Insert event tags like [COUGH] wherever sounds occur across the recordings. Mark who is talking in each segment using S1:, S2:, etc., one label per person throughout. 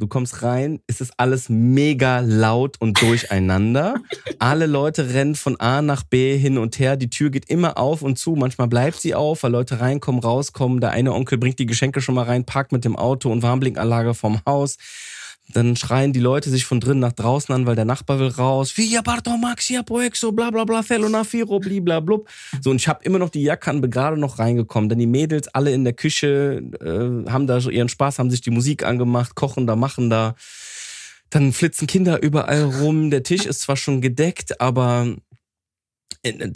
S1: Du kommst rein, es ist alles mega laut und durcheinander. [LAUGHS] Alle Leute rennen von A nach B hin und her. Die Tür geht immer auf und zu. Manchmal bleibt sie auf, weil Leute reinkommen, rauskommen. Der eine Onkel bringt die Geschenke schon mal rein, parkt mit dem Auto und Warnblinkanlage vom Haus. Dann schreien die Leute sich von drinnen nach draußen an, weil der Nachbar will raus. Via Barto Maxia Poexo, bla bla bla, Felona Firo, bliblablub. So, und ich habe immer noch die Jacke an, bin gerade noch reingekommen. Dann die Mädels alle in der Küche äh, haben da so ihren Spaß, haben sich die Musik angemacht, kochen da, machen da. Dann flitzen Kinder überall rum. Der Tisch ist zwar schon gedeckt, aber äh,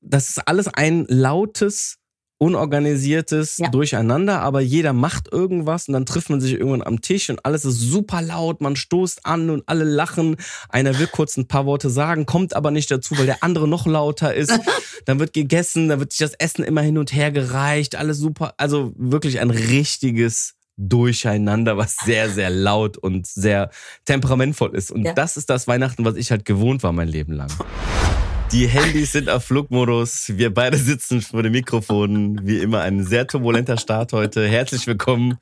S1: das ist alles ein lautes unorganisiertes ja. Durcheinander, aber jeder macht irgendwas und dann trifft man sich irgendwann am Tisch und alles ist super laut, man stoßt an und alle lachen. Einer will kurz ein paar Worte sagen, kommt aber nicht dazu, weil der andere noch lauter ist. [LAUGHS] dann wird gegessen, dann wird sich das Essen immer hin und her gereicht, alles super. Also wirklich ein richtiges Durcheinander, was sehr, sehr laut und sehr temperamentvoll ist. Und ja. das ist das Weihnachten, was ich halt gewohnt war mein Leben lang. Die Handys sind auf Flugmodus. Wir beide sitzen vor dem Mikrofon. Wie immer ein sehr turbulenter Start heute. Herzlich willkommen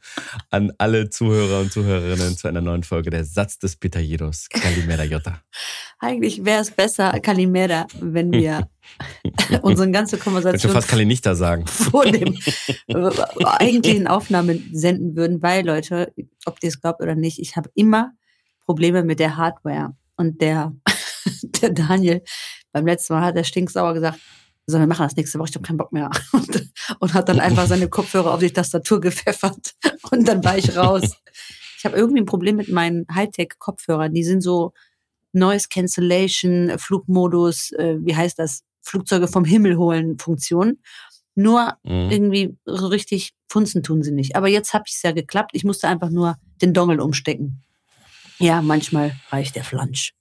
S1: an alle Zuhörer und Zuhörerinnen zu einer neuen Folge der Satz des Pitajeros. Kalimera Jota.
S2: Eigentlich wäre es besser, Kalimera, wenn wir [LAUGHS] unsere ganze Konversation. Ich
S1: fast Kalinista sagen.
S2: Vor dem eigentlichen Aufnahmen senden würden, weil Leute, ob ihr es glaubt oder nicht, ich habe immer Probleme mit der Hardware. Und der, [LAUGHS] der Daniel beim letzten Mal hat er stinksauer gesagt, so, wir machen das nächste Woche, ich habe keinen Bock mehr. [LAUGHS] Und, und, hat dann einfach seine Kopfhörer auf die Tastatur gepfeffert. [LAUGHS] Und dann war ich raus. [LAUGHS] Ich habe irgendwie ein Problem mit meinen Hightech-Kopfhörern. Die sind so Noise Cancellation, Flugmodus, äh, wie heißt das? Flugzeuge vom Himmel holen Funktion. Nur mhm. irgendwie so richtig funzen tun sie nicht. Aber jetzt habe es ja geklappt. Ich musste einfach nur den Dongle umstecken. Ja, manchmal reicht der Flansch.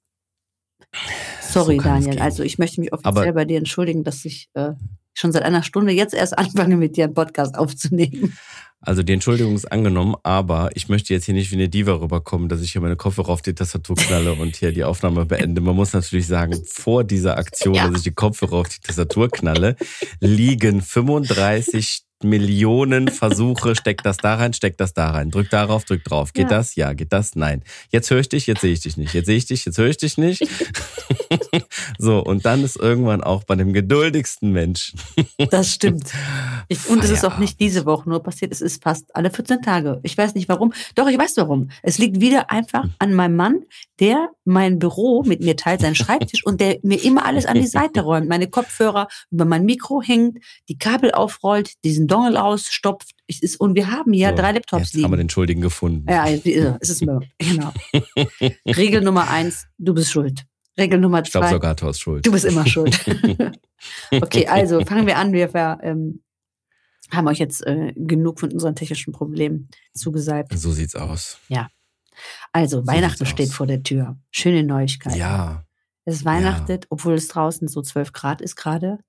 S2: Sorry, so Daniel. Also ich möchte mich offiziell Aber bei dir entschuldigen, dass ich äh, schon seit einer Stunde jetzt erst [LAUGHS] anfange, mit dir einen Podcast aufzunehmen.
S1: Also die Entschuldigung ist angenommen, aber ich möchte jetzt hier nicht wie eine Diva rüberkommen, dass ich hier meine Kopfhörer auf die Tastatur knalle und hier die Aufnahme beende. Man muss natürlich sagen, vor dieser Aktion, ja. dass ich die Kopfhörer auf die Tastatur knalle, liegen [LAUGHS] 35 Millionen Versuche, steck das da rein, steck das da rein, drück darauf, drück drauf. Geht ja. das? Ja. Geht das? Nein. Jetzt höre ich dich, jetzt sehe ich dich nicht. Jetzt sehe ich dich, jetzt höre ich dich nicht. [LAUGHS] so, und dann ist irgendwann auch bei dem geduldigsten Menschen.
S2: das stimmt. Ich, und es ist auch nicht diese Woche nur passiert, es ist fast alle 14 Tage. Ich weiß nicht warum. Doch, ich weiß warum. Es liegt wieder einfach an meinem Mann, der mein Büro mit mir teilt, seinen Schreibtisch und der mir immer alles an die Seite räumt. Meine Kopfhörer über mein Mikro hängt, die Kabel aufrollt, diesen Dongle ausstopft. Ich, ist, und wir haben ja so, drei Laptops
S1: jetzt liegen. haben wir den Schuldigen gefunden.
S2: Ja, es ist mir, genau. [LAUGHS] Regel Nummer eins, du bist schuld. Regel Nummer zwei. Ich glaube
S1: sogar, du hast schuld.
S2: Du bist immer schuld. [LAUGHS] okay, also fangen wir an. Wir ähm, haben euch jetzt äh, genug von unseren technischen Problemen zugesagt.
S1: So sieht's aus.
S2: Ja. Also, so Weihnachten steht aus. vor der Tür. Schöne Neuigkeit.
S1: Ja.
S2: Es weihnachtet, ja. obwohl es draußen so 12 Grad ist gerade.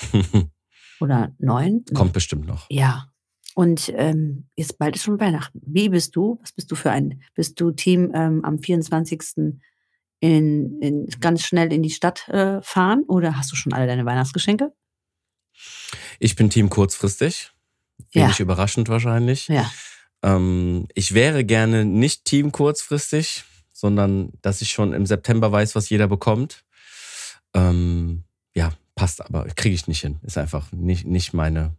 S2: [LAUGHS] oder neun.
S1: Kommt bestimmt noch.
S2: Ja. Und ähm, jetzt bald ist schon Weihnachten. Wie bist du? Was bist du für ein? Bist du Team ähm, am 24. In, in, ganz schnell in die Stadt äh, fahren oder hast du schon alle deine Weihnachtsgeschenke?
S1: Ich bin Team kurzfristig. Wenig ja. überraschend wahrscheinlich.
S2: Ja.
S1: Ähm, ich wäre gerne nicht Team kurzfristig, sondern dass ich schon im September weiß, was jeder bekommt. Ähm, ja, passt aber, kriege ich nicht hin. Ist einfach nicht, nicht meine,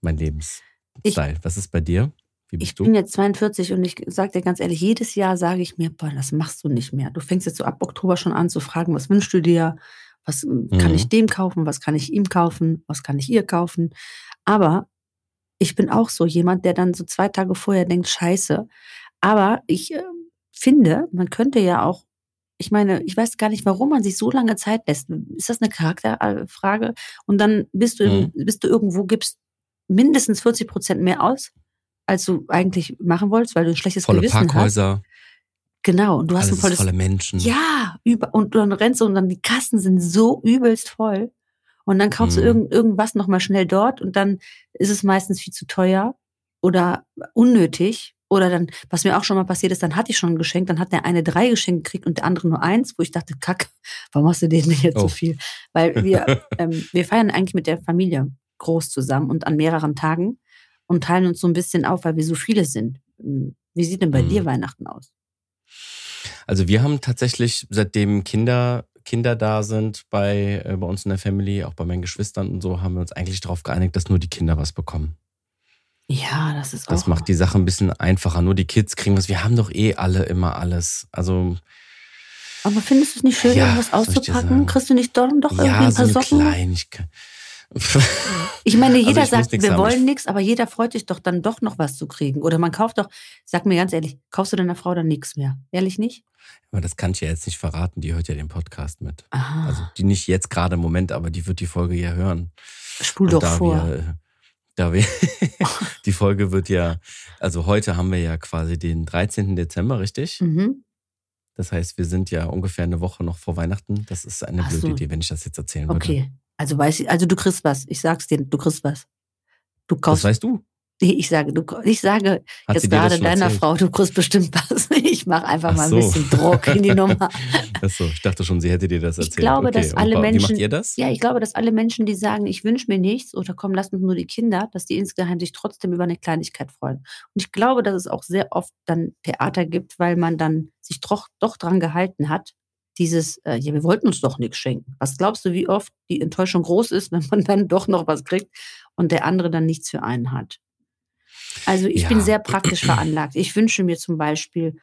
S1: mein Lebensstil. Was ist bei dir?
S2: Wie bist ich du? bin jetzt 42 und ich sage dir ganz ehrlich, jedes Jahr sage ich mir, boah, das machst du nicht mehr. Du fängst jetzt so ab Oktober schon an zu fragen, was wünschst du dir? Was mhm. kann ich dem kaufen? Was kann ich ihm kaufen? Was kann ich ihr kaufen? Aber ich bin auch so jemand, der dann so zwei Tage vorher denkt, scheiße. Aber ich äh, finde, man könnte ja auch ich meine, ich weiß gar nicht, warum man sich so lange Zeit lässt. Ist das eine Charakterfrage? Und dann bist du, mhm. bist du irgendwo, gibst mindestens 40 Prozent mehr aus als du eigentlich machen wolltest, weil du ein schlechtes
S1: Volle
S2: Gewissen hast.
S1: Parkhäuser,
S2: Genau, und du hast
S1: alles
S2: ein volles
S1: volle Menschen.
S2: Ja, über, und dann rennst du und dann die Kassen sind so übelst voll. Und dann kaufst
S1: Mhm.
S2: du irgend, irgendwas nochmal schnell dort und dann ist es meistens viel zu teuer oder unnötig. Oder dann, was mir auch schon mal passiert ist, dann hatte ich schon ein Geschenk, dann hat der eine drei Geschenke gekriegt und der andere nur eins, wo ich dachte, kack, [LAUGHS] warum hast du denen jetzt
S1: Oh.
S2: so viel? Weil wir, [LAUGHS] ähm, wir feiern eigentlich mit der Familie groß zusammen und an mehreren Tagen und teilen uns so ein bisschen auf, weil wir so viele sind. Ähm, Wie sieht denn bei
S1: Mhm.
S2: dir Weihnachten aus?
S1: Also wir haben tatsächlich, seitdem Kinder, Kinder da sind bei, äh, bei uns in der Family, auch bei meinen Geschwistern und so, haben wir uns eigentlich darauf geeinigt, dass nur die Kinder was bekommen.
S2: Ja, das ist
S1: Das
S2: auch.
S1: macht die Sache ein bisschen einfacher. Nur die Kids kriegen was. Wir haben doch eh alle immer alles. Also
S2: Aber findest du es nicht schön,
S1: Ja,
S2: irgendwas auszupacken? Kriegst du nicht doch, doch irgendwie
S1: ja,
S2: ein
S1: so
S2: paar
S1: eine
S2: Socken?
S1: Kleinigkeit. [LAUGHS]
S2: Ich meine, [LAUGHS] jeder
S1: Also ich
S2: sagt, wir
S1: haben.
S2: wollen nichts, aber jeder freut sich doch dann doch noch was zu kriegen. Oder man kauft doch, sag mir ganz ehrlich, kaufst du deiner Frau dann nichts mehr? Ehrlich nicht?
S1: Aber das kann ich ja jetzt nicht verraten. Die hört ja den Podcast mit.
S2: Aha,
S1: Also die nicht jetzt gerade im Moment, aber die wird die Folge ja hören.
S2: spul
S1: Und
S2: doch vor.
S1: Wir, da wir, [LAUGHS] die Folge wird ja, also heute haben wir ja quasi den 13. Dezember, richtig?
S2: mhm.
S1: Das heißt, wir sind ja ungefähr eine Woche noch vor Weihnachten. Das ist eine
S2: Ach
S1: blöde
S2: so.
S1: Idee, wenn ich das jetzt erzählen würde.
S2: Okay. Also weiß ich, also du kriegst was. Ich sag's dir, du kriegst was. Du
S1: Das
S2: kaufst.
S1: weißt du.
S2: Ich sage, du, ich sage
S1: Hat
S2: jetzt gerade deiner
S1: erzählt?
S2: Frau, du kriegst bestimmt was. [LAUGHS] Ich mache einfach
S1: Ach
S2: mal ein
S1: so.
S2: bisschen Druck in die Nummer. [LAUGHS]
S1: Achso, ich dachte schon, sie hätte dir das
S2: Ich
S1: erzählt.
S2: glaube,
S1: okay.
S2: dass alle
S1: wa- Wie
S2: Menschen-
S1: macht ihr das?
S2: Ja, ich glaube, dass alle Menschen, die sagen, ich wünsche mir nichts oder komm, lass uns nur die Kinder, dass die insgeheim sich trotzdem über eine Kleinigkeit freuen. Und ich glaube, dass es auch sehr oft dann Theater gibt, weil man dann sich doch, doch dran gehalten hat, dieses, äh, ja, wir wollten uns doch nichts schenken. Was glaubst du, wie oft die Enttäuschung groß ist, [LAUGHS] wenn man dann doch noch was kriegt und der andere dann nichts für einen hat? Also ich bin
S1: Ja.
S2: sehr praktisch veranlagt. Ich wünsche mir zum Beispiel,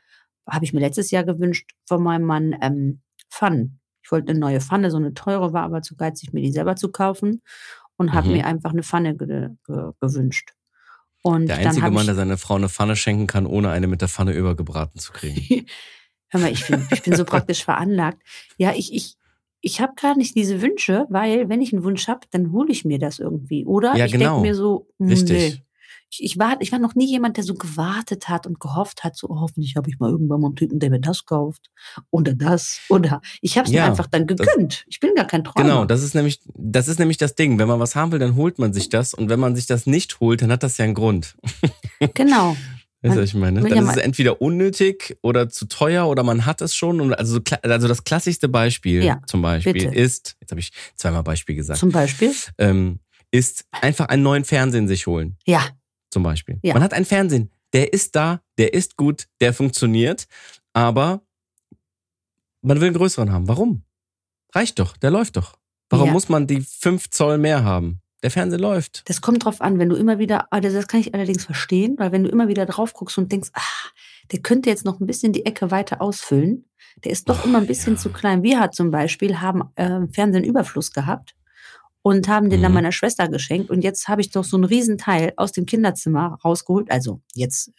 S2: habe ich mir letztes Jahr gewünscht, von meinem Mann ähm, Pfannen. Ich wollte eine neue Pfanne, so eine teure, war aber zu geizig, mir die selber zu kaufen und habe
S1: Mhm.
S2: mir einfach eine Pfanne ge ge gewünscht. Und
S1: Der einzige Mann, der seine Frau eine Pfanne schenken kann, ohne eine mit der Pfanne übergebraten zu kriegen. [LAUGHS]
S2: hör mal, ich bin, ich bin so praktisch veranlagt. Ja, ich, ich, ich habe gar nicht diese Wünsche, weil wenn ich einen Wunsch habe, dann hole ich mir das irgendwie. Oder
S1: Ja,
S2: ich
S1: genau.
S2: denke mir so, hm,
S1: Richtig.
S2: nee. Ich, war, ich war noch nie jemand, der so gewartet hat und gehofft hat, so oh, hoffentlich habe ich mal irgendwann mal einen Typen, der mir das kauft. Oder das. Oder ich habe es mir
S1: Ja,
S2: einfach dann gegönnt. Ich bin gar kein Träumer.
S1: Genau, das ist nämlich, das ist nämlich das Ding. Wenn man was haben will, dann holt man sich das. Und wenn man sich das nicht holt, dann hat das ja einen Grund. [LAUGHS]
S2: Genau.
S1: Weißt du, was ich meine? Dann ist es entweder unnötig oder zu teuer oder man hat es schon. Und also, also das klassischste Beispiel
S2: Ja,
S1: zum Beispiel
S2: bitte.
S1: ist, jetzt habe ich zweimal Beispiel gesagt,
S2: Zum Beispiel.
S1: ähm, ist einfach einen neuen Fernsehen sich holen.
S2: Ja,
S1: Zum Beispiel.
S2: Ja.
S1: Man hat einen Fernsehen, der ist da, der ist gut, der funktioniert, aber man will einen größeren haben. Warum? Reicht doch, der läuft doch. Warum
S2: Ja.
S1: muss man die 5 Zoll mehr haben? Der Fernseher läuft.
S2: Das kommt drauf an, wenn du immer wieder, ah, das kann ich allerdings verstehen, weil wenn du immer wieder drauf guckst und denkst, ah, der könnte jetzt noch ein bisschen die Ecke weiter ausfüllen, der ist doch
S1: Ach,
S2: immer ein bisschen
S1: ja.
S2: zu klein. Wir hat zum Beispiel haben äh, Fernsehen Überfluss gehabt und haben den dann
S1: Mhm.
S2: meiner Schwester geschenkt und jetzt habe ich doch so einen Riesenteil aus dem Kinderzimmer rausgeholt. Also jetzt,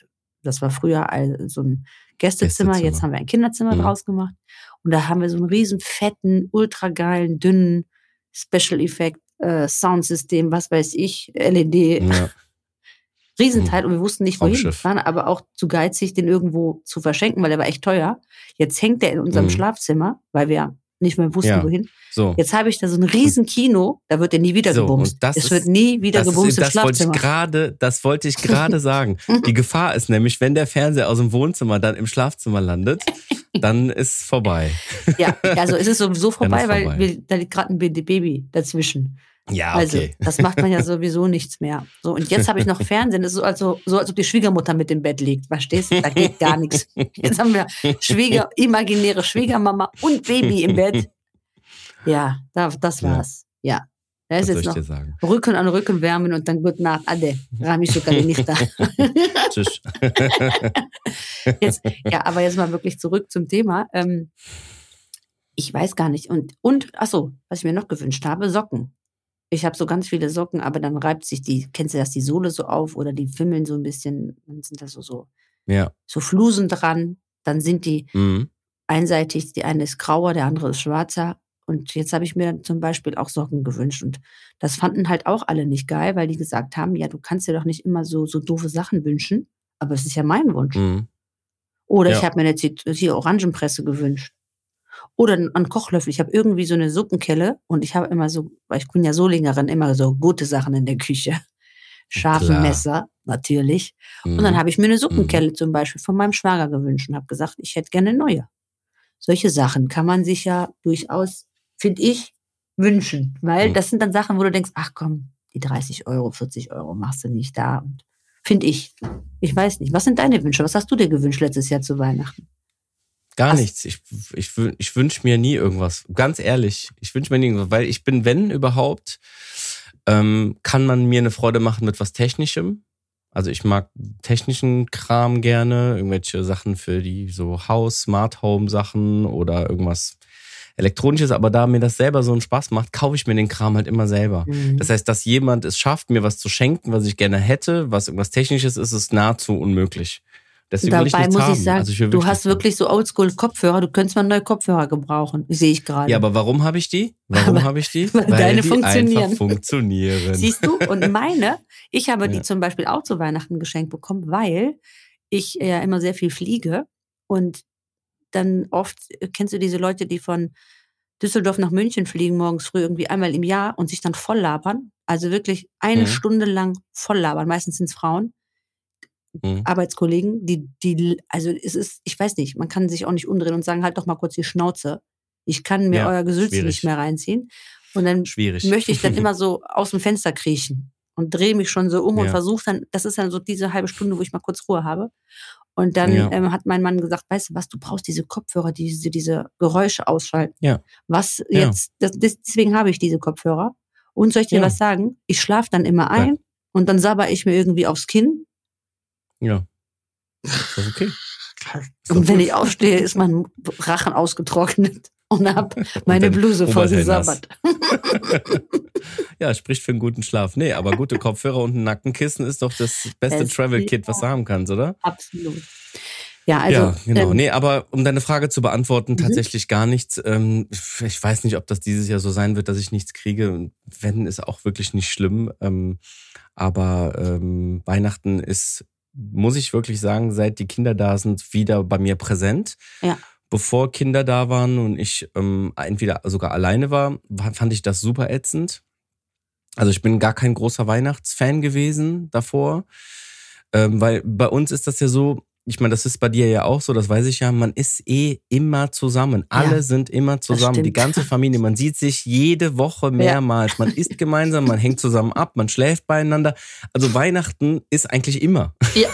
S2: das war früher so ein Gästezimmer,
S1: Gästezimmer.
S2: jetzt haben wir ein Kinderzimmer
S1: Mhm.
S2: draus gemacht und da haben wir so einen riesen fetten, ultra geilen, dünnen Special Effect äh, Soundsystem, was weiß ich, LED,
S1: Ja. [LAUGHS]
S2: Riesenteil und wir wussten nicht, wohin. Waren aber auch zu geizig, den irgendwo zu verschenken, weil der war echt teuer. Jetzt hängt der in unserem
S1: Mhm.
S2: Schlafzimmer, weil wir nicht mehr wussten,
S1: Ja.
S2: wohin.
S1: So.
S2: Jetzt habe ich da so ein riesen Kino, da wird der nie wieder
S1: So,
S2: gebumst.
S1: das
S2: es
S1: ist-
S2: wird nie wieder
S1: Das,
S2: gebumst
S1: ist,
S2: im
S1: das wollte ich
S2: Schlafzimmer.
S1: gerade, das wollte ich gerade [LAUGHS] sagen. Die Gefahr ist nämlich, wenn der Fernseher aus dem Wohnzimmer dann im Schlafzimmer landet, dann ist vorbei.
S2: Ja, also es ist sowieso vorbei,
S1: ist
S2: weil
S1: vorbei.
S2: Wir, da liegt gerade ein Baby dazwischen.
S1: Ja,
S2: Also,
S1: okay.
S2: das macht man ja [LAUGHS] sowieso nichts mehr. So, und jetzt habe ich noch Fernsehen. Das ist so, also, so, als ob die Schwiegermutter mit im Bett liegt. Verstehst du? Da geht gar nichts. [LAUGHS] Jetzt haben wir Schwieger, imaginäre Schwiegermama und Baby im Bett. Ja, da, das
S1: Ja.
S2: war's. Ja. Da
S1: Was
S2: ist jetzt noch? Rücken an Rücken wärmen und dann gute Nacht. Ade. Rami Schukali nicht da. [LAUGHS]
S1: Tschüss.
S2: Jetzt, ja, aber jetzt mal wirklich zurück zum Thema. Ähm, ich weiß gar nicht. Und, und, ach so, was ich mir noch gewünscht habe, Socken. Ich habe so ganz viele Socken, aber dann reibt sich die, kennst du das, die Sohle so auf oder die fimmeln so ein bisschen, dann sind da so, so,
S1: ja.
S2: so Flusen dran. Dann sind die
S1: Mhm.
S2: einseitig, die eine ist grauer, der andere ist schwarzer. Und jetzt habe ich mir dann zum Beispiel auch Socken gewünscht. Und das fanden halt auch alle nicht geil, weil die gesagt haben, ja, du kannst dir doch nicht immer so, so doofe Sachen wünschen. Aber es ist ja mein Wunsch.
S1: Mhm.
S2: Oder
S1: Ja.
S2: ich habe mir eine Zit- hier Orangenpresse gewünscht. Oder einen Kochlöffel. Ich habe irgendwie so eine Suppenkelle und ich habe immer so, weil ich bin ja Solingerin, immer so gute Sachen in der Küche. Scharfe. Messer, natürlich.
S1: Mhm.
S2: Und dann habe ich mir eine Suppenkelle zum Beispiel von meinem Schwager gewünscht und habe gesagt, ich hätte gerne neue. Solche Sachen kann man sich ja durchaus, finde ich, wünschen. Weil
S1: Mhm.
S2: das sind dann Sachen, wo du denkst, ach komm, die 30 Euro, 40 Euro machst du nicht da. Und Finde ich. Ich weiß nicht. Was sind deine Wünsche? Was hast du dir gewünscht letztes Jahr zu Weihnachten?
S1: Gar
S2: Hast-
S1: nichts. Ich, ich, ich wünsche mir nie irgendwas. Ganz ehrlich. Ich wünsche mir nie irgendwas, weil ich bin, wenn überhaupt, ähm, kann man mir eine Freude machen mit was Technischem. Also ich mag technischen Kram gerne, irgendwelche Sachen für die so Haus, Smart Home Sachen oder irgendwas Elektronisches, aber da mir das selber so einen Spaß macht, kaufe ich mir den Kram halt immer selber.
S2: Mhm.
S1: Das heißt, dass jemand es schafft, mir was zu schenken, was ich gerne hätte, was irgendwas Technisches ist, ist nahezu unmöglich. Deswegen ich
S2: Dabei
S1: nichts
S2: muss
S1: haben.
S2: ich sagen,
S1: Also ich
S2: du hast wirklich so Oldschool-Kopfhörer. Du könntest mal neue Kopfhörer gebrauchen. Sehe ich gerade.
S1: Ja, aber warum habe ich die? Warum habe ich die?
S2: weil deine
S1: die
S2: funktionieren.
S1: einfach funktionieren.
S2: Siehst du? Und [LAUGHS] meine, ich habe die
S1: Ja.
S2: zum Beispiel auch zu Weihnachten geschenkt bekommen, weil ich ja immer sehr viel fliege und dann oft, äh, kennst du diese Leute, die von Düsseldorf nach München fliegen morgens früh irgendwie einmal im Jahr und sich dann voll labern? Also wirklich eine
S1: Mhm.
S2: Stunde lang voll labern. Meistens sind es Frauen.
S1: Mhm.
S2: Arbeitskollegen, die, die, also es ist, ich weiß nicht, man kann sich auch nicht umdrehen und sagen, halt doch mal kurz die Schnauze. Ich kann mir
S1: Ja,
S2: euer Gesülze nicht mehr reinziehen. Und dann
S1: Schwierig.
S2: möchte ich dann [LAUGHS] immer so aus dem Fenster kriechen und drehe mich schon so um und
S1: Ja.
S2: versuche dann, das ist dann so diese halbe Stunde, wo ich mal kurz Ruhe habe. Und dann
S1: Ja.
S2: ähm, hat mein Mann gesagt, weißt du was, du brauchst diese Kopfhörer, die diese, diese Geräusche ausschalten.
S1: Ja.
S2: Was jetzt, das, deswegen habe ich diese Kopfhörer. Und soll ich dir was sagen? Ich schlafe dann immer ein und dann sabber ich mir irgendwie aufs Kinn.
S1: Ja. Ist das okay? [LAUGHS] Ist
S2: Und wenn ich aufstehe, ist mein Rachen ausgetrocknet und hab meine
S1: dein
S2: Bluse voll gesabbert. [LAUGHS]
S1: ja, spricht für einen guten Schlaf. Nee, aber gute Kopfhörer und ein Nackenkissen ist doch das beste
S2: Es-
S1: Travel-Kit, was du haben kannst, oder?
S2: Absolut. Ja, also.
S1: ja, genau.
S2: ähm,
S1: nee, aber um deine Frage zu beantworten,
S2: Mhm.
S1: tatsächlich gar nichts. Ähm, ich weiß nicht, ob das dieses Jahr so sein wird, dass ich nichts kriege. Wenn, ist auch wirklich nicht schlimm. Ähm, aber ähm, Weihnachten ist, muss ich wirklich sagen, seit die Kinder da sind, wieder bei mir präsent.
S2: Ja.
S1: Bevor Kinder da waren und ich ähm, entweder sogar alleine war, fand ich das super ätzend. Also ich bin gar kein großer Weihnachtsfan gewesen davor. Ähm, weil bei uns ist das ja so, ich meine, das ist bei dir ja auch so, das weiß ich ja, man ist eh immer zusammen. Alle
S2: Ja,
S1: sind immer zusammen. Die ganze Familie, man sieht sich jede Woche mehrmals. Man isst gemeinsam, man hängt zusammen ab, man schläft beieinander. Also Weihnachten ist eigentlich immer.
S2: Ja,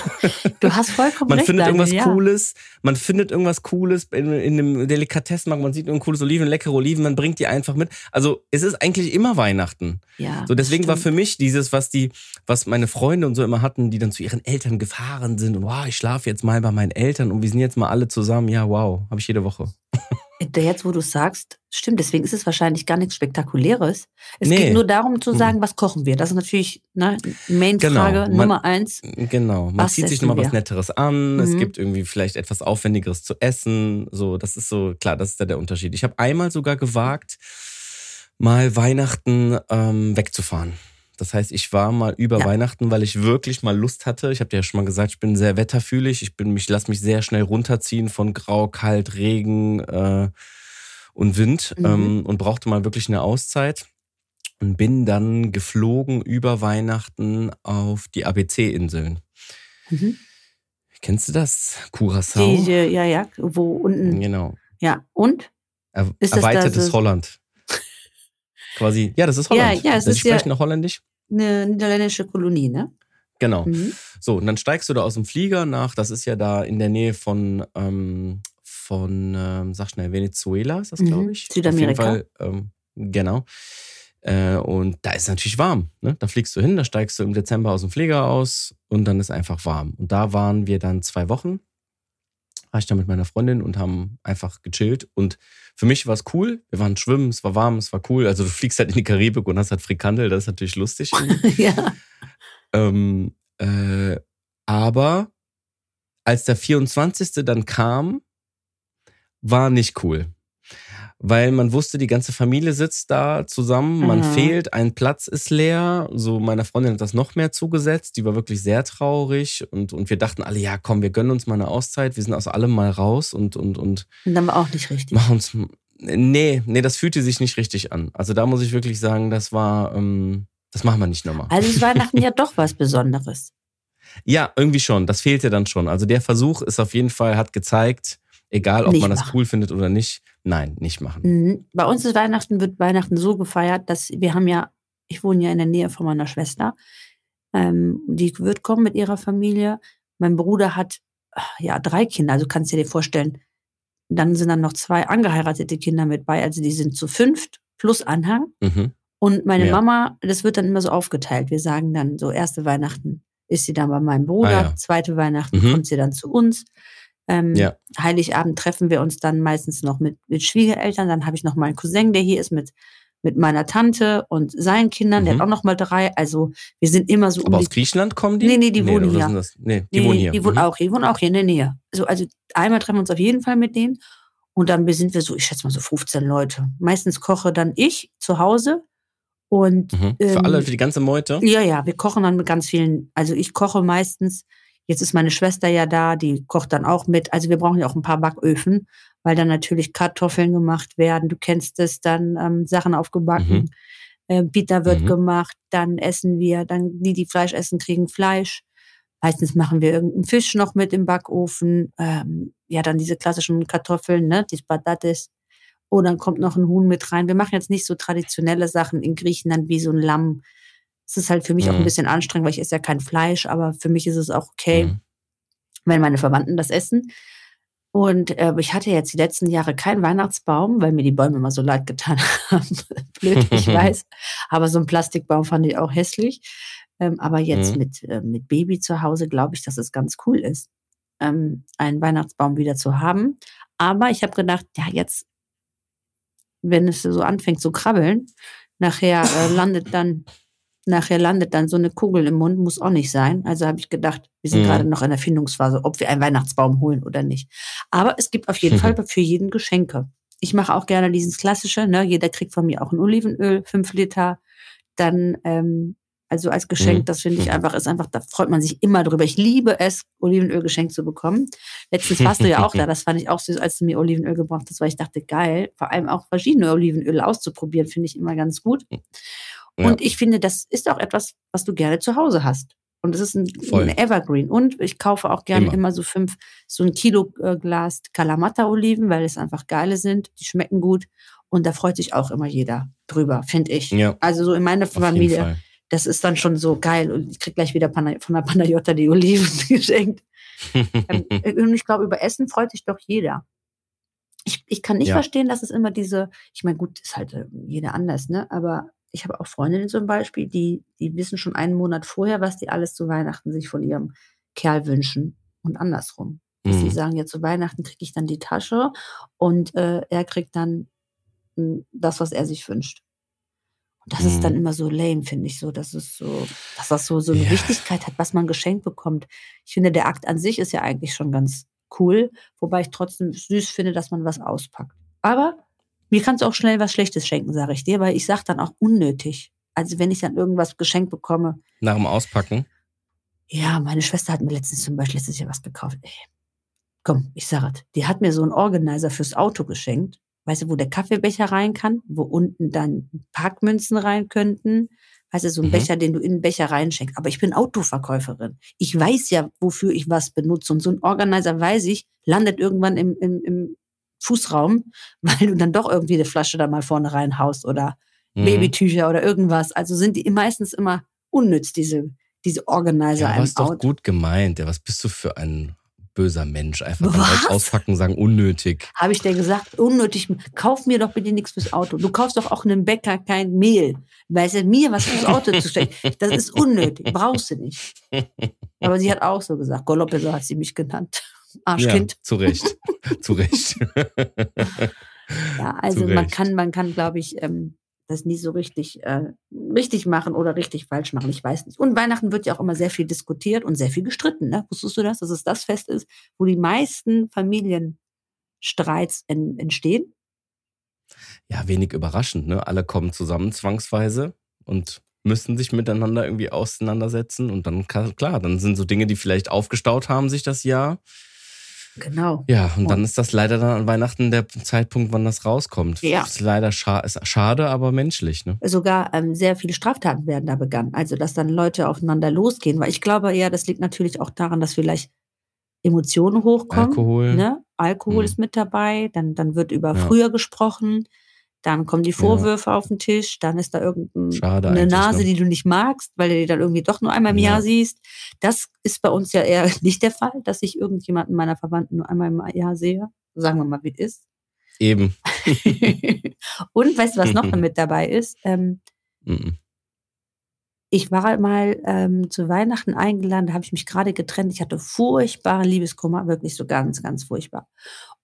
S2: du hast vollkommen [LAUGHS]
S1: Man
S2: recht.
S1: findet
S2: Daniel,
S1: irgendwas
S2: ja.
S1: Cooles, man findet irgendwas Cooles in, in einem Delikatessenmarkt, man sieht irgendein cooles Oliven, leckere Oliven, man bringt die einfach mit. Also es ist eigentlich immer Weihnachten.
S2: Ja,
S1: So deswegen war für mich dieses, was die, was meine Freunde und so immer hatten, die dann zu ihren Eltern gefahren sind und wow, ich schlafe jetzt mal bei meinen Eltern und wir sind jetzt mal alle zusammen. Ja, wow, habe ich jede Woche.
S2: Jetzt, wo du sagst, stimmt, deswegen ist es wahrscheinlich gar nichts Spektakuläres. Es
S1: Nee.
S2: geht nur darum zu
S1: Mhm.
S2: sagen, was kochen wir. Das ist natürlich ne, Main-Frage
S1: Genau.
S2: Nummer eins.
S1: Genau, man
S2: Was
S1: zieht sich nochmal was? Netteres an. Es
S2: Mhm.
S1: gibt irgendwie vielleicht etwas Aufwendigeres zu essen. So, das ist so klar, das ist da der Unterschied. Ich habe einmal sogar gewagt, mal Weihnachten ähm, wegzufahren. Das heißt, ich war mal über
S2: Ja.
S1: Weihnachten, weil ich wirklich mal Lust hatte. Ich habe dir ja schon mal gesagt, ich bin sehr wetterfühlig. Ich bin mich, lass mich sehr schnell runterziehen von Grau, Kalt, Regen äh, und Wind
S2: Mhm.
S1: ähm, und brauchte mal wirklich eine Auszeit und bin dann geflogen über Weihnachten auf die ABC-Inseln.
S2: Mhm.
S1: Kennst du das? Curaçao?
S2: Die, ja, ja, wo unten.
S1: Genau.
S2: Ja, und?
S1: Er
S2: das da
S1: erweitertes
S2: so-
S1: Holland. Quasi. Ja, das ist
S2: Ja,
S1: Holland.
S2: ja, es
S1: Sie
S2: ist ja-
S1: sprechen noch Holländisch?
S2: Eine niederländische Kolonie, ne?
S1: Genau.
S2: Mhm.
S1: So, und dann steigst du da aus dem Flieger nach, das ist ja da in der Nähe von, ähm, von ähm, sag schnell, Venezuela ist das,
S2: Mhm.
S1: glaube ich.
S2: Südamerika.
S1: Auf jeden Fall, ähm, genau. Äh, und da ist natürlich warm. Ne? Da fliegst du hin, da steigst du im Dezember aus dem Flieger aus und dann ist einfach warm. Und da waren wir dann zwei Wochen. War ich da mit meiner Freundin und haben einfach gechillt. Und für mich war es cool. Wir waren schwimmen, es war warm, es war cool. Also du fliegst halt in die Karibik und hast halt Frikandel, das ist natürlich lustig. [LAUGHS]
S2: ja.
S1: Ähm, äh, aber als der 24. dann kam, war nicht cool. Weil man wusste, die ganze Familie sitzt da zusammen, man
S2: Mhm.
S1: fehlt, ein Platz ist leer. So meiner Freundin hat das noch mehr zugesetzt, die war wirklich sehr traurig und, und wir dachten alle, ja komm, wir gönnen uns mal eine Auszeit, wir sind aus allem mal raus und, und, und
S2: Und dann war auch nicht richtig.
S1: machen uns. Nee, nee, das fühlte sich nicht richtig an. Also da muss ich wirklich sagen, das war, ähm, das machen wir nicht nochmal.
S2: Also ist Weihnachten [LAUGHS] ja doch was Besonderes.
S1: Ja, irgendwie schon. Das fehlte dann schon. Also der Versuch ist auf jeden Fall, hat gezeigt, egal ob
S2: Nicht
S1: man das
S2: machen.
S1: cool findet oder nicht, nein, nicht machen.
S2: Mhm. Bei uns ist Weihnachten, wird Weihnachten so gefeiert, dass wir haben ja, ich wohne ja in der Nähe von meiner Schwester. Ähm, die wird kommen mit ihrer Familie. Mein Bruder hat ja drei Kinder, also kannst du dir vorstellen. Dann sind dann noch zwei angeheiratete Kinder mit bei, also die sind zu fünft plus Anhang.
S1: Mhm.
S2: Und meine
S1: Ja.
S2: Mama, das wird dann immer so aufgeteilt. Wir sagen dann so, erste Weihnachten ist sie dann bei meinem Bruder,
S1: Ah, ja.
S2: zweite Weihnachten
S1: Mhm.
S2: kommt sie dann zu uns. Ähm,
S1: Ja.
S2: Heiligabend treffen wir uns dann meistens noch mit, mit Schwiegereltern. Dann habe ich noch meinen Cousin, der hier ist, mit, mit meiner Tante und seinen Kindern. Der
S1: Mhm.
S2: hat auch noch mal drei. Also wir sind immer so
S1: Aber
S2: um
S1: aus Griechenland kommen die?
S2: Nee, nee, die wohnen
S1: oder
S2: hier.
S1: Das, nee, die
S2: Nee,
S1: wohnen hier.
S2: Die wohnen
S1: Mhm.
S2: auch hier, die wohnen auch hier in der Nähe. Also, also einmal treffen wir uns auf jeden Fall mit denen. Und dann sind wir so, ich schätze mal so 15 Leute. Meistens koche dann ich zu Hause. Und
S1: Mhm. Für
S2: ähm,
S1: alle, für die ganze Meute?
S2: ja, ja, wir kochen dann mit ganz vielen. Also ich koche meistens. Jetzt ist meine Schwester ja da, die kocht dann auch mit. Also wir brauchen ja auch ein paar Backöfen, weil dann natürlich Kartoffeln gemacht werden. Du kennst es, dann ähm, Sachen aufgebacken.
S1: Mhm.
S2: Ähm, Pita wird
S1: Mhm.
S2: gemacht, dann essen wir, dann die, die Fleisch essen, kriegen Fleisch. Meistens machen wir irgendeinen Fisch noch mit im Backofen. Ähm, ja, dann diese klassischen Kartoffeln, ne, die Patates. Oh, dann kommt noch ein Huhn mit rein. Wir machen jetzt nicht so traditionelle Sachen in Griechenland wie so ein Lamm. Es ist halt für mich auch ein
S1: Mhm.
S2: bisschen anstrengend, weil ich esse ja kein Fleisch, aber für mich ist es auch okay,
S1: Mhm.
S2: wenn meine Verwandten das essen. Und äh, ich hatte jetzt die letzten Jahre keinen Weihnachtsbaum, weil mir die Bäume immer so leid getan [LAUGHS] haben. Blöd, ich [LAUGHS] weiß. Aber so ein Plastikbaum fand ich auch hässlich. Ähm, aber jetzt
S1: Mhm.
S2: mit, äh, mit Baby zu Hause glaube ich, dass es ganz cool ist, ähm, einen Weihnachtsbaum wieder zu haben. Aber ich habe gedacht, ja, jetzt, wenn es so anfängt zu krabbeln, nachher äh, [LAUGHS] landet dann nachher landet dann so eine Kugel im Mund, muss auch nicht sein. Also habe ich gedacht, wir sind
S1: Mhm.
S2: gerade noch in der Findungsphase, ob wir einen Weihnachtsbaum holen oder nicht. Aber es gibt auf jeden [LAUGHS] Fall für jeden Geschenke. Ich mache auch gerne dieses klassische, ne? Jeder kriegt von mir auch ein Olivenöl, fünf Liter. Dann, ähm, also als Geschenk,
S1: Mhm.
S2: das finde ich einfach, ist einfach, da freut man sich immer drüber. Ich liebe es, Olivenöl geschenkt zu bekommen. Letztens warst du ja auch da, [LAUGHS] das fand ich auch süß, als du mir Olivenöl gebracht hast, weil ich dachte, geil, vor allem auch verschiedene Olivenöle auszuprobieren, finde ich immer ganz gut.
S1: Ja.
S2: Und ich finde, das ist auch etwas, was du gerne zu Hause hast. Und es ist ein, ein Evergreen. Und ich kaufe auch gerne
S1: Immer.
S2: immer, so fünf, so ein Kilo äh, Glas Kalamata-Oliven, weil es einfach geile sind. Die schmecken gut. Und da freut sich auch immer jeder drüber, finde ich.
S1: Ja,
S2: Also so in meiner
S1: auf
S2: Familie, das ist dann schon so geil. Und ich krieg gleich wieder Pana von der Panayota die Oliven [LAUGHS] geschenkt. Ähm, [LAUGHS] und ich glaube, über Essen freut sich doch jeder. Ich, ich kann nicht
S1: Ja.
S2: verstehen, dass es immer diese, ich meine, gut, ist halt äh, jeder anders, ne? Aber ich habe auch Freundinnen zum Beispiel, die, die wissen schon einen Monat vorher, was die alles zu Weihnachten sich von ihrem Kerl wünschen und andersrum. Dass sie
S1: Mhm.
S2: sagen, ja, zu Weihnachten kriege ich dann die Tasche und äh, er kriegt dann mh, das, was er sich wünscht. Und das ist dann
S1: Mhm.
S2: immer so lame, finde ich so, dass es so, dass das so, so eine
S1: Ja.
S2: Wichtigkeit hat, was man geschenkt bekommt. Ich finde, der Akt an sich ist ja eigentlich schon ganz cool, wobei ich trotzdem süß finde, dass man was auspackt. Aber mir kannst du auch schnell was Schlechtes schenken, sage ich dir, weil ich sage dann auch unnötig. Also wenn ich dann irgendwas geschenkt bekomme,
S1: Nach dem Auspacken.
S2: ja, meine Schwester hat mir letztens zum Beispiel letztes Jahr was gekauft. Ey, komm, ich sage es. Die hat mir so einen Organizer fürs Auto geschenkt. Weißt du, wo der Kaffeebecher rein kann, wo unten dann Parkmünzen rein könnten. Weißt du, so ein
S1: Mhm.
S2: Becher, den du in den Becher reinschenkst. Aber ich bin Autoverkäuferin. Ich weiß ja, wofür ich was benutze. Und so ein Organizer, weiß ich, landet irgendwann im, im, im Fußraum, [LAUGHS] weil du dann doch irgendwie eine Flasche da mal vorne reinhaust oder
S1: Mhm.
S2: Babytücher oder irgendwas. Also sind die meistens immer unnütz, diese, diese Organizer
S1: Ja, aber
S2: im
S1: ist doch gut gemeint. Ja, was bist du für ein böser Mensch? Einfach
S2: Was?
S1: Auspacken sagen, unnötig.
S2: Habe ich dir gesagt, unnötig, kauf mir doch bitte nichts fürs Auto. Du kaufst doch auch einem Bäcker kein Mehl. Weißt du, mir was fürs Auto zu stecken, [LAUGHS] das ist unnötig, brauchst du nicht. Aber sie hat auch so gesagt, Goloppe, so hat sie mich genannt. Arschkind.
S1: Ja, zu Recht. [LAUGHS] zu Recht.
S2: Ja, also man
S1: Recht.
S2: kann, man kann, glaube ich, ähm, das nie so richtig, äh, richtig machen oder richtig falsch machen. Ich weiß nicht. Und Weihnachten wird ja auch immer sehr viel diskutiert und sehr viel gestritten. Ne? Wusstest du das, dass es das Fest ist, wo die meisten Familienstreits en, entstehen?
S1: ja, wenig überraschend, ne? Alle kommen zusammen zwangsweise und müssen sich miteinander irgendwie auseinandersetzen. Und dann, klar, dann sind so Dinge, die vielleicht aufgestaut haben sich das Jahr.
S2: Genau.
S1: Ja, und dann ist das leider dann an Weihnachten der Zeitpunkt, wann das rauskommt.
S2: Ja.
S1: Ist leider scha ist schade, aber menschlich, ne?
S2: Sogar ähm, sehr viele Straftaten werden da begangen. Also, dass dann Leute aufeinander losgehen. Weil ich glaube, ja, das liegt natürlich auch daran, dass vielleicht Emotionen hochkommen.
S1: Alkohol.
S2: Ne? Alkohol
S1: Mhm.
S2: ist mit dabei. Dann, dann wird über
S1: Ja.
S2: früher gesprochen. Dann kommen die Vorwürfe auf den Tisch. Dann ist da irgendeine
S1: eigentlich,
S2: Nase,
S1: ne?
S2: die du nicht magst, weil du die dann irgendwie doch nur einmal im
S1: Ja.
S2: Jahr siehst. Das ist bei uns ja eher [LAUGHS] nicht der Fall, dass ich irgendjemanden meiner Verwandten nur einmal im Jahr sehe. Sagen wir mal, wie es
S1: Eben.
S2: ist. [LAUGHS] Und weißt du, was noch [LAUGHS] mit dabei ist? Ähm, ich war mal ähm, zu Weihnachten eingeladen, da habe ich mich gerade getrennt. Ich hatte furchtbaren Liebeskummer, wirklich so ganz, ganz furchtbar.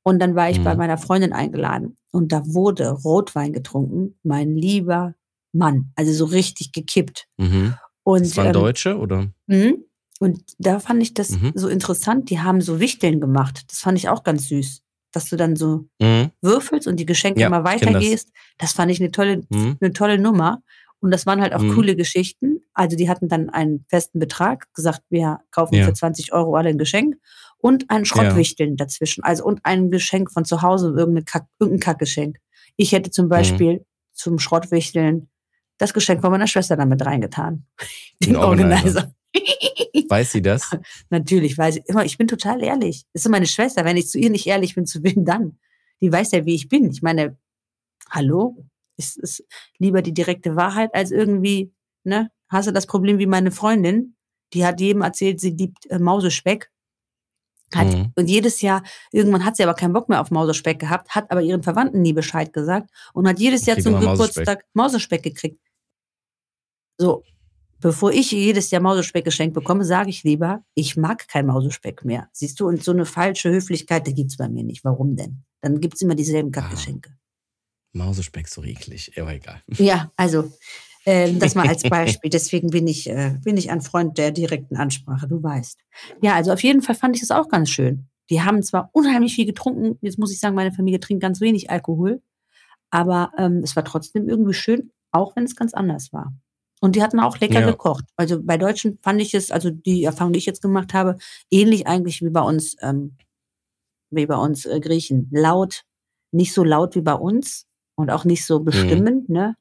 S2: Und dann war ich bei
S1: Mhm.
S2: meiner Freundin eingeladen und da wurde Rotwein getrunken, mein lieber Mann, also so richtig gekippt.
S1: Mhm.
S2: Und,
S1: Das waren
S2: ähm,
S1: Deutsche, oder?
S2: mhm. und da fand ich das
S1: Mhm.
S2: so interessant, die haben so Wichteln gemacht. Das fand ich auch ganz süß, dass du dann so
S1: Mhm.
S2: würfelst und die Geschenke
S1: Ja,
S2: immer
S1: kenn das.
S2: weitergehst. Das. fand ich eine tolle,
S1: Mhm.
S2: eine tolle Nummer. Und das waren halt auch coole Geschichten. Also die hatten dann einen festen Betrag, gesagt, wir kaufen
S1: Ja.
S2: für 20 Euro alle ein Geschenk und ein Schrottwichteln dazwischen. Also und ein Geschenk von zu Hause, irgendein, Kack, irgendein Kackgeschenk. Ich hätte
S1: Mhm.
S2: zum Beispiel zum Schrottwichteln das Geschenk von meiner Schwester damit reingetan. [LAUGHS] Den
S1: Organizer.
S2: Organizer.
S1: Weiß sie das? [LAUGHS]
S2: Natürlich, weiß ich immer, ich bin total ehrlich. Das ist meine Schwester. Wenn ich zu ihr nicht ehrlich bin, zu wem dann? Die weiß ja, wie ich bin. Ich meine, hallo? Es ist lieber die direkte Wahrheit als irgendwie, ne? Hast du das Problem wie meine Freundin? Die hat jedem erzählt, sie liebt äh, Mausespeck. Hat,
S1: Mhm.
S2: Und jedes Jahr, irgendwann hat sie aber keinen Bock mehr auf Mausespeck gehabt, hat aber ihren Verwandten nie Bescheid gesagt und hat jedes Jahr zum
S1: Mausespeck.
S2: Geburtstag Mausespeck gekriegt. So, bevor ich jedes Jahr Mausespeck geschenkt bekomme, sage ich lieber, ich mag kein Mausespeck mehr. Siehst du, und so eine falsche Höflichkeit, die gibt's bei mir nicht. Warum denn? Dann gibt's immer dieselben Kackgeschenke.
S1: Mausespeck so eklig, aber egal.
S2: Ja, also ähm, das mal als [LAUGHS] Beispiel. Deswegen bin ich, äh, bin ich ein Freund der direkten Ansprache, du weißt. Ja, also auf jeden Fall fand ich das auch ganz schön. Die haben zwar unheimlich viel getrunken, jetzt muss ich sagen, meine Familie trinkt ganz wenig Alkohol, aber ähm, es war trotzdem irgendwie schön, auch wenn es ganz anders war. Und die hatten auch lecker
S1: Ja.
S2: gekocht. Also bei Deutschen fand ich es, also die Erfahrung, die ich jetzt gemacht habe, ähnlich eigentlich wie bei uns, ähm, wie bei uns äh, Griechen. Laut, nicht so laut wie bei uns und auch nicht so bestimmend, ne?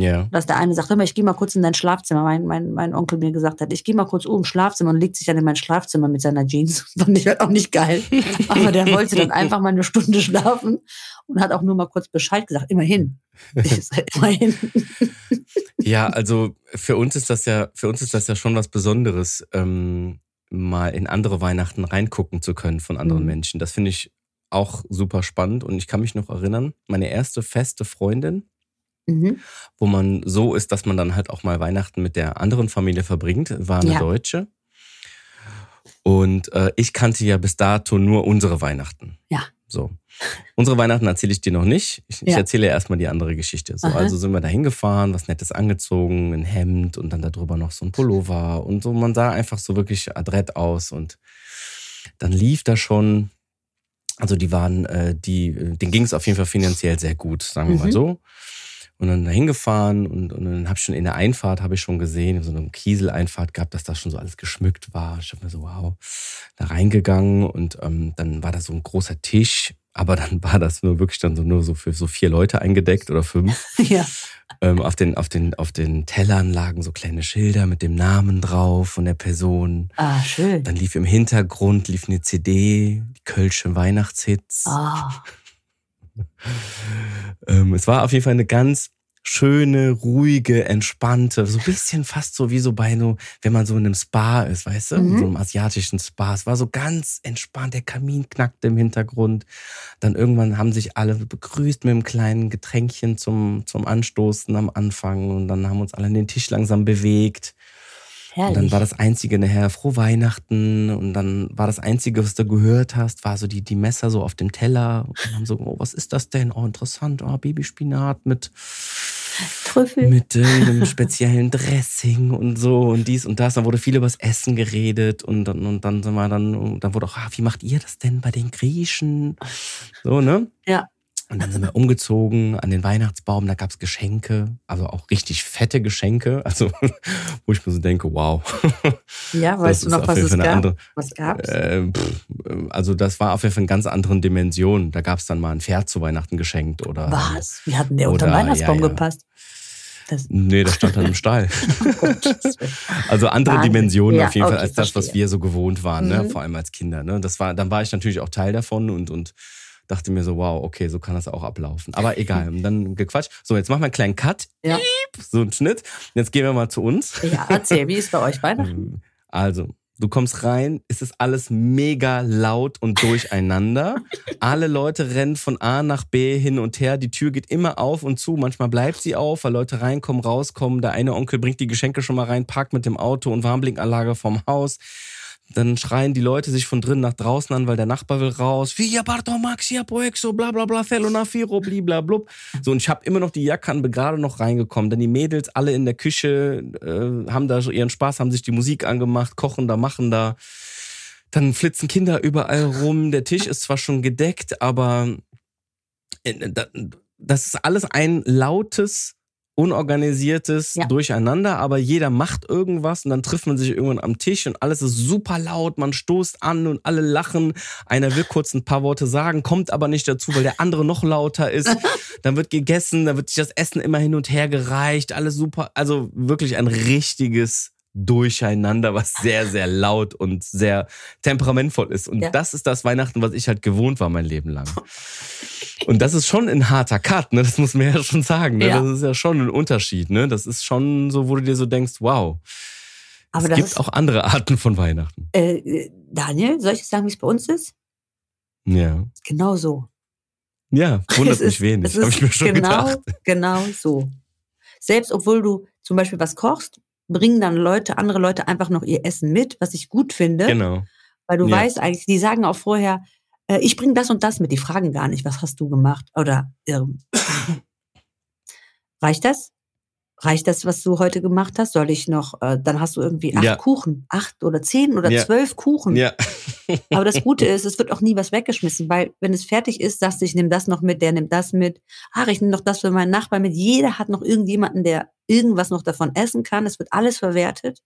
S1: Ja.
S2: dass der eine sagt, hör mal, ich gehe mal kurz in dein Schlafzimmer. Mein, mein, mein Onkel mir gesagt hat, ich gehe mal kurz oben ins Schlafzimmer und legt sich dann in mein Schlafzimmer mit seiner Jeans. [LAUGHS] Fand ich halt auch nicht geil. Aber der wollte dann einfach mal eine Stunde schlafen und hat auch nur mal kurz Bescheid gesagt. Immerhin. Immerhin.
S1: Ja, also für uns ist das ja, für uns ist das ja schon was Besonderes, ähm, mal in andere Weihnachten reingucken zu können von anderen
S2: Mhm.
S1: Menschen. Das finde ich auch super spannend und ich kann mich noch erinnern, meine erste feste Freundin,
S2: Mhm.
S1: wo man so ist, dass man dann halt auch mal Weihnachten mit der anderen Familie verbringt, war eine
S2: Ja.
S1: Deutsche. Und äh, ich kannte ja bis dato nur unsere Weihnachten.
S2: Ja.
S1: So. Unsere Weihnachten erzähle ich dir noch nicht. Ich, ich
S2: Ja.
S1: erzähle ja erstmal die andere Geschichte. So, also sind wir da hingefahren, was Nettes angezogen, ein Hemd und dann darüber noch so ein Pullover. Und so, man sah einfach so wirklich adrett aus. Und dann lief da schon, also die waren, äh, die, äh, denen ging es auf jeden Fall finanziell sehr gut, sagen wir mal
S2: Mhm.
S1: so. Und dann da hingefahren und, und dann habe ich schon in der Einfahrt, habe ich schon gesehen, so eine Kieseleinfahrt gehabt, dass das schon so alles geschmückt war. Ich habe mir so, wow, da reingegangen und ähm, dann war da so ein großer Tisch, aber dann war das nur wirklich dann so nur so für so vier Leute eingedeckt oder fünf. [LAUGHS]
S2: Ja.
S1: Ähm, auf, den, auf, den, auf den Tellern lagen so kleine Schilder mit dem Namen drauf von der Person.
S2: Ah, schön.
S1: Dann lief im Hintergrund lief eine CD, die Kölsche Weihnachtshits.
S2: Ah, [LAUGHS]
S1: Ähm, es war auf jeden Fall eine ganz schöne, ruhige, entspannte, so ein bisschen fast so wie so bei so, wenn man so in einem Spa ist, weißt du,
S2: Mhm.
S1: in so einem asiatischen Spa. Es war so ganz entspannt, der Kamin knackte im Hintergrund. Dann irgendwann haben sich alle begrüßt mit einem kleinen Getränkchen zum, zum Anstoßen am Anfang und dann haben uns alle an den Tisch langsam bewegt. Und
S2: herrlich.
S1: dann war das Einzige nachher frohe Weihnachten und dann war das Einzige, was du gehört hast, war so die, die Messer so auf dem Teller und dann haben so, oh, was ist das denn? Oh, interessant, oh, Babyspinat mit,
S2: Trüffel.
S1: mit äh, einem speziellen Dressing und so und dies und das. Dann wurde viel über das Essen geredet und dann, und dann sind wir dann, und dann wurde auch, ah, wie macht ihr das denn bei den Griechen? So, ne?
S2: Ja.
S1: Und dann sind wir umgezogen an den Weihnachtsbaum, da gab's Geschenke, also auch richtig fette Geschenke, also [LAUGHS] wo ich mir so denke, wow.
S2: Ja,
S1: Das
S2: weißt du noch, was es
S1: Fall
S2: gab?
S1: andere-
S2: Was gab's?
S1: Äh, pff, also das war auf jeden Fall in ganz anderen Dimensionen. Da gab's dann mal ein Pferd zu Weihnachten geschenkt oder.
S2: was? Wie hat denn der unter den Weihnachtsbaum
S1: ja, ja.
S2: gepasst? Das,
S1: Nee, das stand dann im Stall. [LAUGHS] [LAUGHS] Also andere
S2: Wahnsinn.
S1: Dimensionen
S2: Ja,
S1: auf jeden Fall
S2: okay,
S1: als das, was wir so gewohnt waren, ne?
S2: Mhm.
S1: vor allem als Kinder. Ne? Das war, dann war ich natürlich auch Teil davon und, und dachte mir so, wow, okay, so kann das auch ablaufen. Aber [LAUGHS] egal, und dann gequatscht. So, jetzt machen wir einen kleinen Cut,
S2: Ja.
S1: so einen Schnitt. Jetzt gehen wir mal zu uns.
S2: ja, erzähl, wie ist bei euch [LAUGHS] Weihnachten?
S1: Also, du kommst rein, es ist alles mega laut und durcheinander. [LAUGHS] Alle Leute rennen von A nach B hin und her. Die Tür geht immer auf und zu. Manchmal bleibt sie auf, weil Leute reinkommen, rauskommen. Der eine Onkel bringt die Geschenke schon mal rein, parkt mit dem Auto und Warnblinkanlage vorm Haus. Dann schreien die Leute sich von drinnen nach draußen an, weil der Nachbar will raus. Via Barto Maxia Poexo, bla bla bla, Fello na Firo, bliblablub. So, und ich habe immer noch die Jacke an, bin gerade noch reingekommen. Dann die Mädels alle in der Küche äh, haben da ihren Spaß, haben sich die Musik angemacht, kochen da, machen da. Dann flitzen Kinder überall rum. Der Tisch ist zwar schon gedeckt, aber äh, da- das ist alles ein lautes, unorganisiertes
S2: Ja.
S1: Durcheinander, aber jeder macht irgendwas und dann trifft man sich irgendwann am Tisch und alles ist super laut, man stoßt an und alle lachen. Einer will kurz ein paar Worte sagen, kommt aber nicht dazu, weil der andere noch lauter ist. [LAUGHS] Dann wird gegessen, dann wird sich das Essen immer hin und her gereicht, alles super. Also wirklich ein richtiges Durcheinander, was sehr, sehr laut und sehr temperamentvoll ist. Und
S2: Ja.
S1: das ist das Weihnachten, was ich halt gewohnt war mein Leben lang. [LAUGHS] Und das ist schon ein harter Cut, ne? Das muss man ja schon sagen. Ne?
S2: Ja.
S1: Das ist ja schon ein Unterschied, ne? Das ist schon so, wo du dir so denkst, wow.
S2: Aber
S1: es gibt
S2: ist,
S1: auch andere Arten von Weihnachten.
S2: äh, Daniel, soll ich sagen, wie es bei uns ist?
S1: Ja.
S2: Genau so.
S1: Ja, wundert
S2: Es
S1: mich
S2: ist-
S1: wenig. Habe ich mir schon
S2: genau,
S1: gedacht. [LAUGHS]
S2: Genau so. Selbst obwohl du zum Beispiel was kochst, bringen dann Leute, andere Leute einfach noch ihr Essen mit, was ich gut finde.
S1: Genau.
S2: Weil du
S1: Ja.
S2: weißt eigentlich, die sagen auch vorher, äh, ich bringe das und das mit. Die fragen gar nicht, was hast du gemacht? Oder ähm, [LAUGHS] reicht das? Reicht das, was du heute gemacht hast? Soll ich noch, äh, dann hast du irgendwie acht
S1: Ja.
S2: Kuchen, acht oder zehn oder
S1: Ja.
S2: zwölf Kuchen.
S1: Ja. [LAUGHS]
S2: Aber das Gute ist, es wird auch nie was weggeschmissen, weil wenn es fertig ist, sagst du, ich nehme das noch mit, der nimmt das mit. Ach, ich nehme noch das für meinen Nachbarn mit. Jeder hat noch irgendjemanden, der irgendwas noch davon essen kann. Es wird alles verwertet.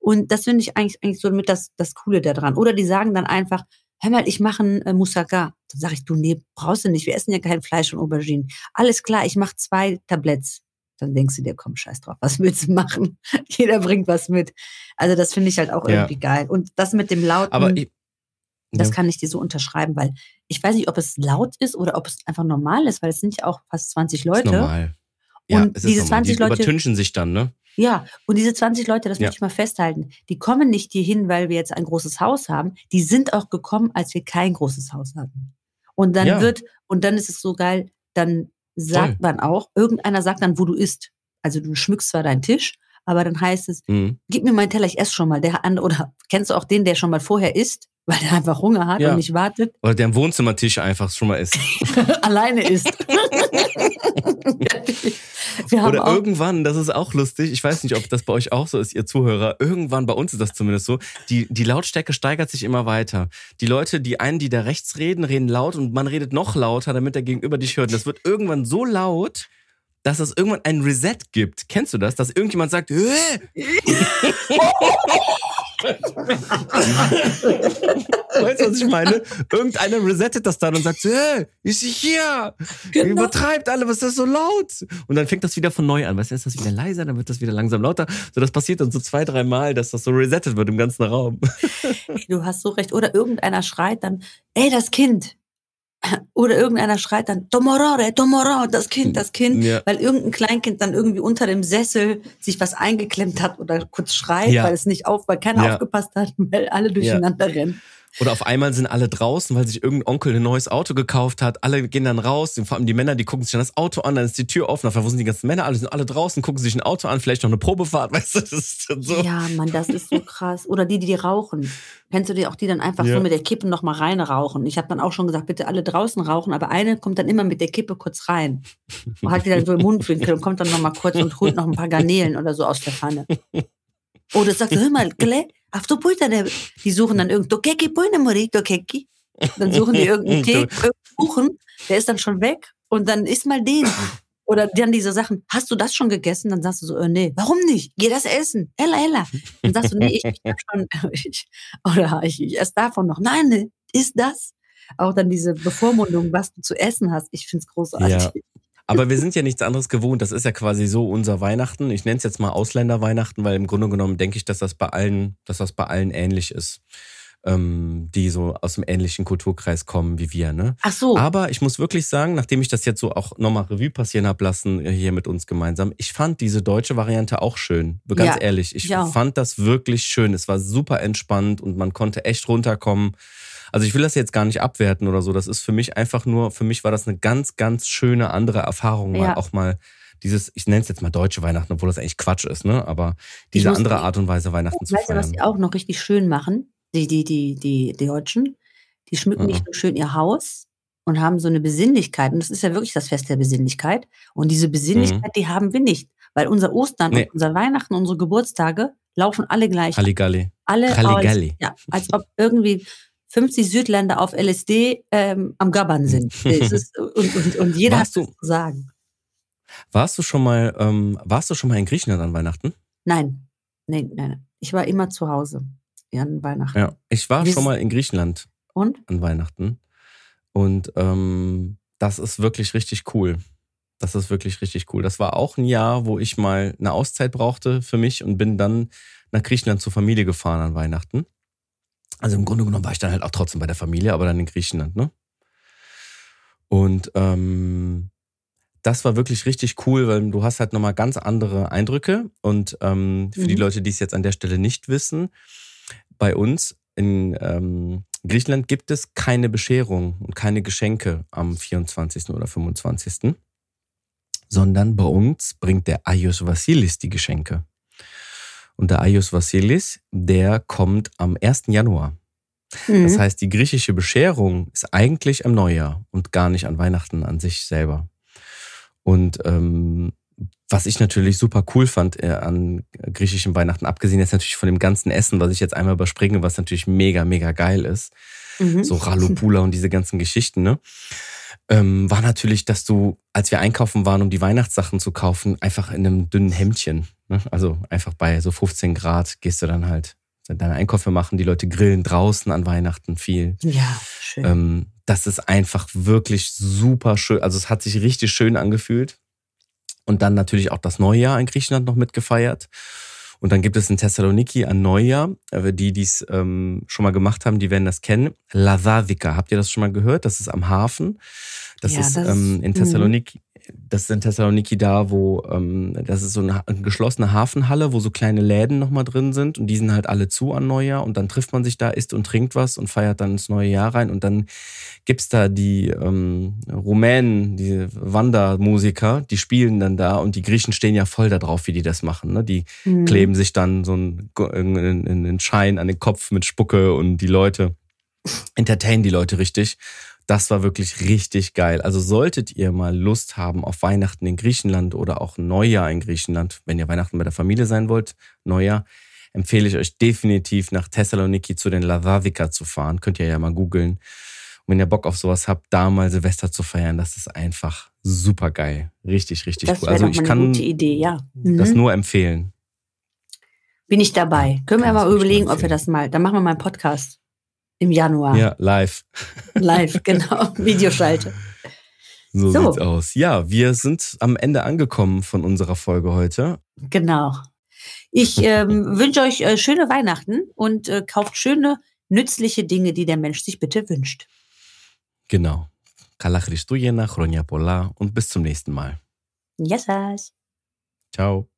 S2: Und das finde ich eigentlich, eigentlich so mit das, das Coole daran. Oder die sagen dann einfach, hör mal, ich mache einen äh, Moussaka. Dann sage ich, du, nee, brauchst du nicht. Wir essen ja kein Fleisch und Auberginen. Alles klar, ich mache zwei Tabletts. Dann denkst du dir, komm, scheiß drauf, was willst du machen? [LAUGHS] Jeder bringt was mit. Also das finde ich halt auch
S1: Ja.
S2: irgendwie geil. Und das mit dem lauten,
S1: Aber ich,
S2: das
S1: ja.
S2: kann ich dir so unterschreiben, weil ich weiß nicht, ob es laut ist oder ob es einfach normal ist, weil es sind ja auch fast 20
S1: ist
S2: Leute.
S1: normal. Ja,
S2: Und
S1: es
S2: diese
S1: ist normal.
S2: 20
S1: die
S2: Leute-
S1: übertünchen sich dann, ne?
S2: Ja, und diese 20 Leute, das
S1: Ja.
S2: möchte ich mal festhalten, die kommen nicht hierhin, weil wir jetzt ein großes Haus haben. Die sind auch gekommen, als wir kein großes Haus hatten. Und dann
S1: Ja.
S2: wird, und dann ist es so geil, dann sagt
S1: Voll.
S2: man auch, irgendeiner sagt dann, wo du isst. Also du schmückst zwar deinen Tisch, aber dann heißt es,
S1: Mhm.
S2: gib mir meinen Teller, ich esse schon mal. Der andere, oder kennst du auch den, der schon mal vorher isst, [LAUGHS] weil der einfach Hunger hat
S1: Ja.
S2: und nicht wartet?
S1: Oder der am Wohnzimmertisch einfach schon mal ist. [LAUGHS]
S2: alleine ist. [LAUGHS] Wir haben
S1: Oder
S2: auch,
S1: irgendwann, das ist auch lustig, ich weiß nicht, ob das bei euch auch so ist, ihr Zuhörer, irgendwann, bei uns ist das zumindest so, die, die Lautstärke steigert sich immer weiter. Die Leute, die einen, die da rechts reden, reden laut und man redet noch lauter, damit der Gegenüber dich hört. Und das wird irgendwann so laut, dass es irgendwann ein Reset gibt. Kennst du das? Dass irgendjemand sagt? [LAUGHS] [LAUGHS] [LAUGHS] Weißt du, was ich meine? Irgendeiner resettet das dann und sagt, hey, ist sie hier? Ihr
S2: Genau.
S1: Übertreibt alle, was ist das so laut? Und dann fängt das wieder von neu an. Weißt du, ist das wieder leiser, dann wird das wieder langsam lauter. So, das passiert dann so zwei, drei Mal, dass das so resettet wird im ganzen Raum. [LAUGHS]
S2: du hast so recht. Oder irgendeiner schreit dann, ey, das Kind. Oder irgendeiner schreit dann, Tomorore, Tomorore, das Kind, das Kind.
S1: Ja.
S2: Weil irgendein Kleinkind dann irgendwie unter dem Sessel sich was eingeklemmt hat oder kurz schreit,
S1: Ja.
S2: weil es nicht auf, weil keiner
S1: Ja.
S2: aufgepasst hat, [LAUGHS] weil alle durcheinander rennen.
S1: Oder auf einmal sind alle draußen, weil sich irgendein Onkel ein neues Auto gekauft hat. Alle gehen dann raus, vor allem die Männer, die gucken sich dann das Auto an, dann ist die Tür offen. Auf einmal, wo sind die ganzen Männer? Alle sind alle draußen, gucken sich ein Auto an, vielleicht noch eine Probefahrt, [LAUGHS] weißt du, das ist dann so.
S2: Ja, Mann, das ist so krass. Oder die, die, die rauchen. Kennst du die auch, die dann einfach
S1: Ja.
S2: so mit der Kippe noch mal reinrauchen? Ich habe dann auch schon gesagt, bitte alle draußen rauchen, aber eine kommt dann immer mit der Kippe kurz rein. Und [LAUGHS] hat die dann so im Mundwinkel und kommt dann noch mal kurz und holt noch ein paar Garnelen oder so aus der Pfanne. Oder sagt, hör mal, Gle, auf du Puita, die suchen dann irgend, Dokeki, Puina Mori, Dokeki. Dann suchen die irgendeinen [LAUGHS] irgendeinen Kuchen, der ist dann schon weg und dann isst mal den. Oder dann diese Sachen, hast du das schon gegessen? Dann sagst du so, äh, nee, warum nicht? Geh das essen. Ella, ella. Dann sagst du, nee, ich, ich hab schon, [LAUGHS] ich, oder ich, ich esse davon noch. Nein, nee, ist das? Auch dann diese Bevormundung, was du zu essen hast. Ich find's großartig.
S1: Ja. Aber wir sind ja nichts anderes gewohnt. Das ist ja quasi so unser Weihnachten. Ich nenne es jetzt mal Ausländerweihnachten, weil im Grunde genommen denke ich, dass das bei allen, dass das bei allen ähnlich ist ähm, die so aus dem ähnlichen Kulturkreis kommen wie wir. Ne?
S2: Ach so.
S1: Aber ich muss wirklich sagen, nachdem ich das jetzt so auch nochmal Revue passieren habe lassen, äh, hier mit uns gemeinsam, ich fand diese deutsche Variante auch schön. Ganz ja, ehrlich, ich ja. fand das wirklich schön. Es war super entspannt und man konnte echt runterkommen. Also ich will das jetzt gar nicht abwerten oder so. Das ist für mich einfach nur, für mich war das eine ganz, ganz schöne andere Erfahrung, ja. mal auch mal dieses, ich nenne es jetzt mal deutsche Weihnachten, obwohl das eigentlich Quatsch ist, ne? Aber diese andere Art und Weise Weihnachten zu feiern. Weißt du, was
S2: sie auch noch richtig schön machen? die, die, die, die, die Deutschen, die schmücken nicht nur schön ihr Haus und haben so eine Besinnlichkeit. Und das ist ja wirklich das Fest der Besinnlichkeit. Und diese Besinnlichkeit, mhm. die haben wir nicht. Weil unser Ostern nee. und unser Weihnachten, unsere Geburtstage laufen alle gleich.
S1: Halligalli.
S2: Alle Halligalli. Als, ja, als ob irgendwie 50 Südländer auf LSD ähm, am Gabbern sind. [LAUGHS] ist, und, und, und jeder warst hat du, zu sagen.
S1: Warst du schon mal, ähm, warst du schon mal in Griechenland an Weihnachten?
S2: Nein. Nein, nein. Ich war immer zu Hause an Weihnachten.
S1: Ja, ich war Wie schon mal in Griechenland.
S2: Und?
S1: An Weihnachten. Und ähm, das ist wirklich richtig cool. Das ist wirklich richtig cool. Das war auch ein Jahr, wo ich mal eine Auszeit brauchte für mich und bin dann nach Griechenland zur Familie gefahren an Weihnachten. Also im Grunde genommen war ich dann halt auch trotzdem bei der Familie, aber dann in Griechenland, ne? Und ähm, das war wirklich richtig cool, weil du hast halt nochmal ganz andere Eindrücke. Und ähm, für mhm. die Leute, die es jetzt an der Stelle nicht wissen, bei uns in ähm, Griechenland gibt es keine Bescherung und keine Geschenke am 24. oder 25. Sondern bei uns bringt der Ayos Vasilis die Geschenke. Und der Ayos Vasilis, der kommt am 1. Januar. Mhm. Das heißt, die griechische Bescherung ist eigentlich am Neujahr und gar nicht an Weihnachten an sich selber. Und ähm, was ich natürlich super cool fand äh, an griechischen Weihnachten, abgesehen jetzt natürlich von dem ganzen Essen, was ich jetzt einmal überspringe, was natürlich mega, mega geil ist, mhm. so Ralopula und diese ganzen Geschichten, ne? Ähm, war natürlich, dass du, als wir einkaufen waren, um die Weihnachtssachen zu kaufen, einfach in einem dünnen Hemdchen, ne? also einfach bei so 15 Grad gehst du dann halt deine Einkäufe machen, die Leute grillen draußen an Weihnachten viel.
S2: Ja, schön. Ähm,
S1: das ist einfach wirklich super schön. Also es hat sich richtig schön angefühlt. Und dann natürlich auch das Neujahr in Griechenland noch mitgefeiert. Und dann gibt es in Thessaloniki ein Neujahr. Äh, die, die es ähm, schon mal gemacht haben, die werden das kennen. Lavavika. Habt ihr das schon mal gehört? Das ist am Hafen. Das ja, ist das, ähm, in mhm. Thessaloniki das ist in Thessaloniki da, wo ähm, das ist so eine, eine geschlossene Hafenhalle, wo so kleine Läden nochmal drin sind und die sind halt alle zu an Neujahr und dann trifft man sich da, isst und trinkt was und feiert dann ins neue Jahr rein und dann gibt's da die ähm, Rumänen, die Wandermusiker, die spielen dann da und die Griechen stehen ja voll da drauf, wie die das machen. Ne? Die mhm. kleben sich dann so einen, einen Schein an den Kopf mit Spucke und die Leute entertainen die Leute richtig. Das war wirklich richtig geil. Also solltet ihr mal Lust haben auf Weihnachten in Griechenland oder auch Neujahr in Griechenland, wenn ihr Weihnachten bei der Familie sein wollt, Neujahr, empfehle ich euch definitiv nach Thessaloniki zu den Lavavika zu fahren. Könnt ihr ja mal googeln. Und wenn ihr Bock auf sowas habt, da mal Silvester zu feiern, das ist einfach super geil. Richtig, richtig
S2: das
S1: cool. Also
S2: ich kann
S1: gute
S2: Idee, ja.
S1: Mhm. das nur empfehlen.
S2: Bin ich dabei. Können wir mal überlegen, ob wir das mal, dann machen wir mal einen Podcast. Im Januar.
S1: Ja, live.
S2: Live, [LAUGHS] genau. Videoschalte.
S1: So, so sieht's aus. Ja, wir sind am Ende angekommen von unserer Folge heute.
S2: Genau. Ich ähm, [LAUGHS] wünsche euch äh, schöne Weihnachten und äh, kauft schöne, nützliche Dinge, die der Mensch sich bitte wünscht.
S1: Genau. Kala Christujena, Chronia Pola und bis zum nächsten Mal.
S2: Yes,
S1: Ciao.